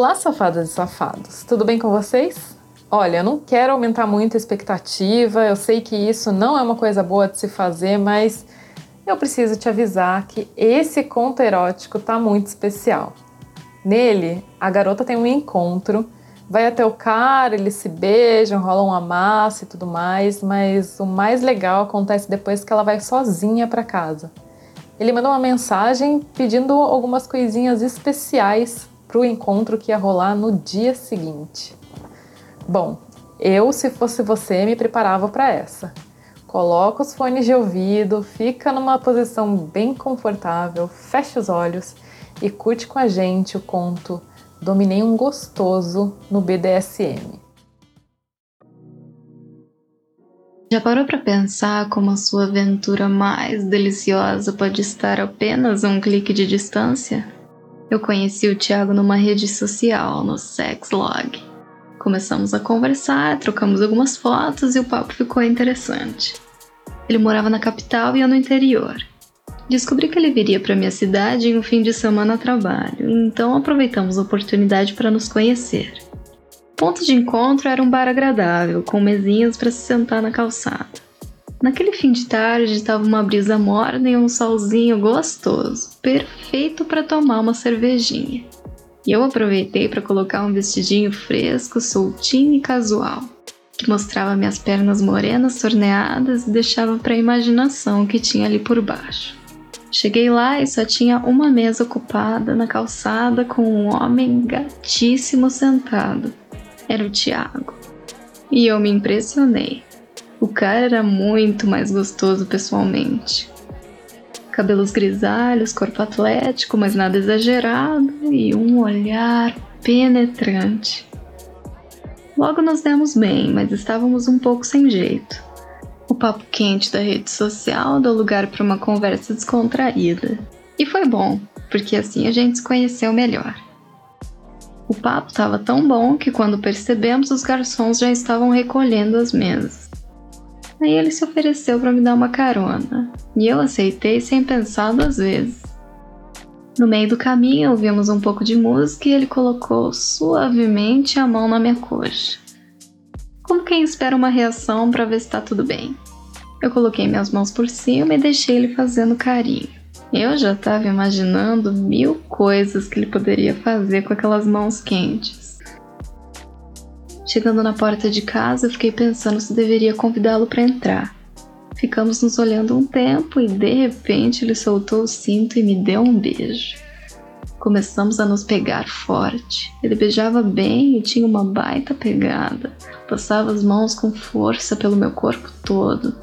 Olá, safadas e safados, tudo bem com vocês? Olha, eu não quero aumentar muito a expectativa, eu sei que isso não é uma coisa boa de se fazer, mas eu preciso te avisar que esse conto erótico tá muito especial. Nele, a garota tem um encontro, vai até o cara, eles se beijam, rolam um amasso e tudo mais, mas o mais legal acontece depois que ela vai sozinha para casa. Ele manda uma mensagem pedindo algumas coisinhas especiais para o encontro que ia rolar no dia seguinte. Bom, eu, se fosse você, me preparava para essa. Coloca os fones de ouvido, fica numa posição bem confortável, fecha os olhos e curte com a gente o conto Dominei um Gostoso no BDSM. Já parou para pensar como a sua aventura mais deliciosa pode estar apenas a um clique de distância? Eu conheci o Thiago numa rede social, no Sexlog. Começamos a conversar, trocamos algumas fotos e o papo ficou interessante. Ele morava na capital e eu no interior. Descobri que ele viria para minha cidade em um fim de semana a trabalho, então aproveitamos a oportunidade para nos conhecer. Ponto de encontro era um bar agradável, com mesinhas para se sentar na calçada. Naquele fim de tarde estava uma brisa morna e um solzinho gostoso, perfeito para tomar uma cervejinha. E eu aproveitei para colocar um vestidinho fresco, soltinho e casual, que mostrava minhas pernas morenas torneadas e deixava para a imaginação o que tinha ali por baixo. Cheguei lá e só tinha uma mesa ocupada na calçada com um homem gatíssimo sentado era o Thiago. E eu me impressionei. O cara era muito mais gostoso pessoalmente. Cabelos grisalhos, corpo atlético, mas nada exagerado e um olhar penetrante. Logo nos demos bem, mas estávamos um pouco sem jeito. O papo quente da rede social deu lugar para uma conversa descontraída. E foi bom, porque assim a gente se conheceu melhor. O papo estava tão bom que quando percebemos, os garçons já estavam recolhendo as mesas. Aí ele se ofereceu para me dar uma carona, e eu aceitei sem pensar duas vezes. No meio do caminho, ouvimos um pouco de música e ele colocou suavemente a mão na minha coxa. Como quem espera uma reação para ver se está tudo bem. Eu coloquei minhas mãos por cima e deixei ele fazendo carinho. Eu já estava imaginando mil coisas que ele poderia fazer com aquelas mãos quentes. Chegando na porta de casa, eu fiquei pensando se deveria convidá-lo para entrar. Ficamos nos olhando um tempo e de repente ele soltou o cinto e me deu um beijo. Começamos a nos pegar forte. Ele beijava bem e tinha uma baita pegada. Passava as mãos com força pelo meu corpo todo.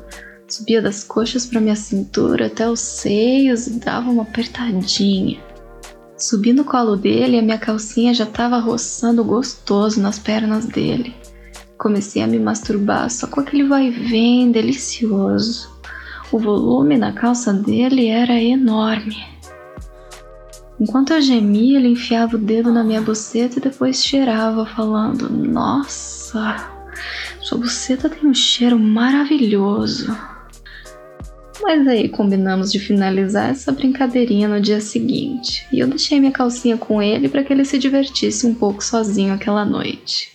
Subia das coxas para minha cintura até os seios e dava uma apertadinha. Subi no colo dele e a minha calcinha já estava roçando gostoso nas pernas dele. Comecei a me masturbar só com aquele vai vem delicioso. O volume na calça dele era enorme. Enquanto eu gemia, ele enfiava o dedo na minha buceta e depois cheirava, falando: Nossa, sua buceta tem um cheiro maravilhoso. Mas aí combinamos de finalizar essa brincadeirinha no dia seguinte, e eu deixei minha calcinha com ele para que ele se divertisse um pouco sozinho aquela noite.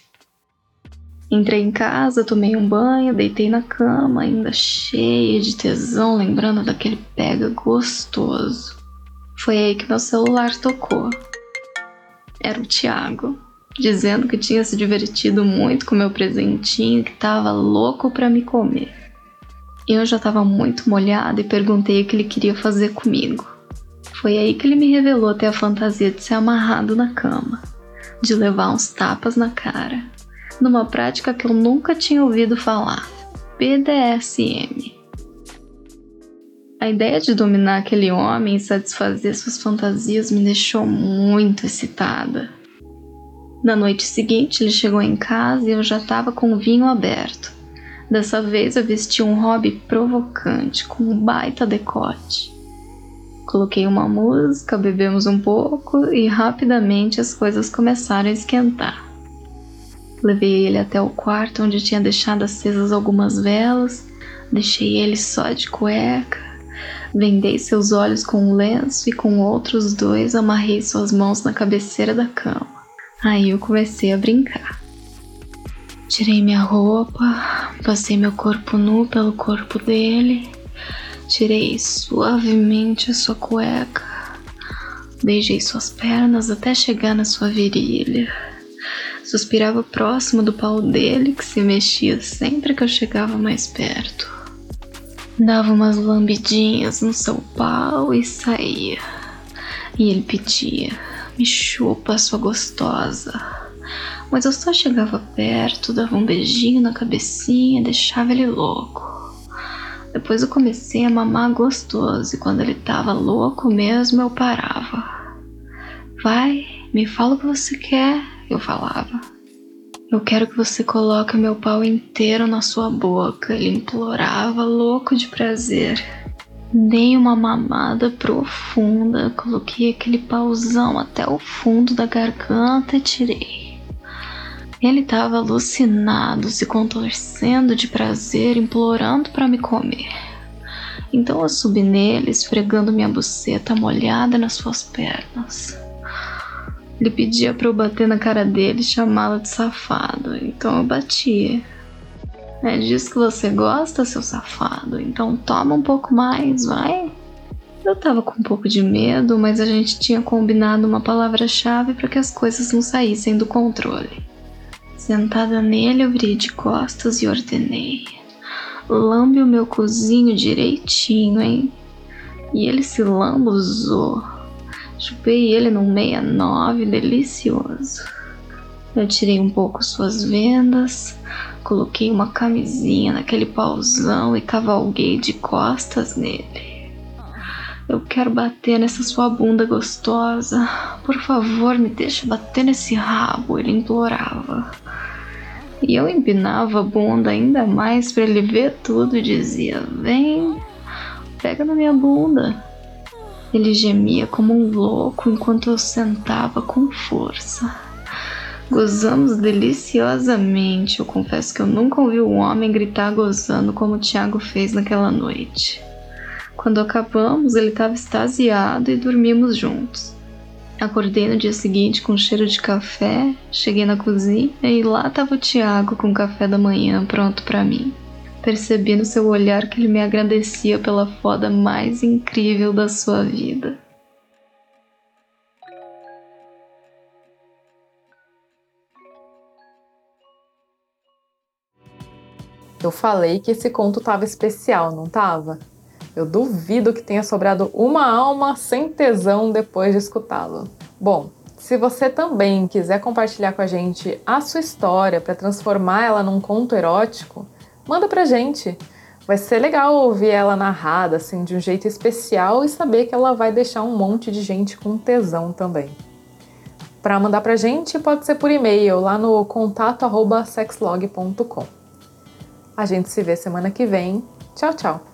Entrei em casa, tomei um banho, deitei na cama, ainda cheia de tesão, lembrando daquele pega gostoso. Foi aí que meu celular tocou. Era o Thiago, dizendo que tinha se divertido muito com meu presentinho, que tava louco para me comer. Eu já estava muito molhada e perguntei o que ele queria fazer comigo. Foi aí que ele me revelou ter a fantasia de ser amarrado na cama, de levar uns tapas na cara, numa prática que eu nunca tinha ouvido falar: BDSM. A ideia de dominar aquele homem e satisfazer suas fantasias me deixou muito excitada. Na noite seguinte, ele chegou em casa e eu já estava com o vinho aberto Dessa vez eu vesti um hobby provocante, com um baita decote. Coloquei uma música, bebemos um pouco e rapidamente as coisas começaram a esquentar. Levei ele até o quarto onde tinha deixado acesas algumas velas, deixei ele só de cueca, vendei seus olhos com um lenço e com outros dois amarrei suas mãos na cabeceira da cama. Aí eu comecei a brincar. Tirei minha roupa, passei meu corpo nu pelo corpo dele, tirei suavemente a sua cueca, beijei suas pernas até chegar na sua virilha. Suspirava próximo do pau dele, que se mexia sempre que eu chegava mais perto. Dava umas lambidinhas no seu pau e saía. E ele pedia: Me chupa, sua gostosa. Mas eu só chegava perto, dava um beijinho na cabecinha deixava ele louco. Depois eu comecei a mamar gostoso e quando ele tava louco mesmo eu parava. Vai, me fala o que você quer, eu falava. Eu quero que você coloque meu pau inteiro na sua boca, ele implorava, louco de prazer. Dei uma mamada profunda, coloquei aquele pauzão até o fundo da garganta e tirei. Ele estava alucinado, se contorcendo de prazer, implorando para me comer. Então eu subi nele, esfregando minha buceta molhada nas suas pernas. Ele pedia para eu bater na cara dele e chamá-lo de safado, então eu batia. É disso que você gosta, seu safado, então toma um pouco mais, vai. Eu tava com um pouco de medo, mas a gente tinha combinado uma palavra-chave para que as coisas não saíssem do controle. Sentada nele, eu virei de costas e ordenei: Lambe o meu cozinho direitinho, hein? E ele se lambuzou. Chupei ele num 69 delicioso. Eu tirei um pouco suas vendas, coloquei uma camisinha naquele pauzão e cavalguei de costas nele. Eu quero bater nessa sua bunda gostosa. Por favor, me deixa bater nesse rabo, ele implorava. E eu empinava a bunda ainda mais para ele ver tudo e dizia: Vem, pega na minha bunda. Ele gemia como um louco enquanto eu sentava com força. Gozamos deliciosamente. Eu confesso que eu nunca ouvi um homem gritar gozando como o Tiago fez naquela noite. Quando acabamos, ele estava extasiado e dormimos juntos. Acordei no dia seguinte com cheiro de café, cheguei na cozinha e lá estava o Tiago com o café da manhã pronto para mim. Percebi no seu olhar que ele me agradecia pela foda mais incrível da sua vida. Eu falei que esse conto tava especial, não tava? Eu duvido que tenha sobrado uma alma sem tesão depois de escutá-lo. Bom, se você também quiser compartilhar com a gente a sua história para transformar ela num conto erótico, manda pra gente. Vai ser legal ouvir ela narrada assim de um jeito especial e saber que ela vai deixar um monte de gente com tesão também. Para mandar pra gente pode ser por e-mail lá no contato@sexlog.com. A gente se vê semana que vem. Tchau, tchau.